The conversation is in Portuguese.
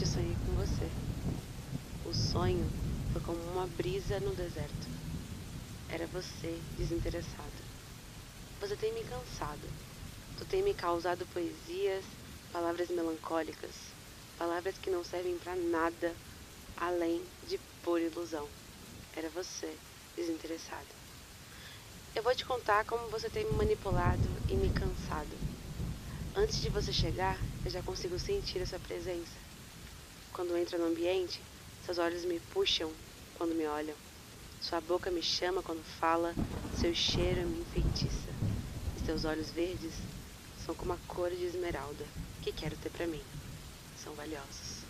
sonhei com você. O sonho foi como uma brisa no deserto. Era você, desinteressado. Você tem me cansado. Tu tem me causado poesias, palavras melancólicas, palavras que não servem para nada além de pura ilusão. Era você, desinteressado. Eu vou te contar como você tem me manipulado e me cansado. Antes de você chegar, eu já consigo sentir a sua presença. Quando entra no ambiente, seus olhos me puxam quando me olham. Sua boca me chama quando fala, seu cheiro me enfeitiça. E seus olhos verdes são como a cor de esmeralda que quero ter para mim. São valiosos.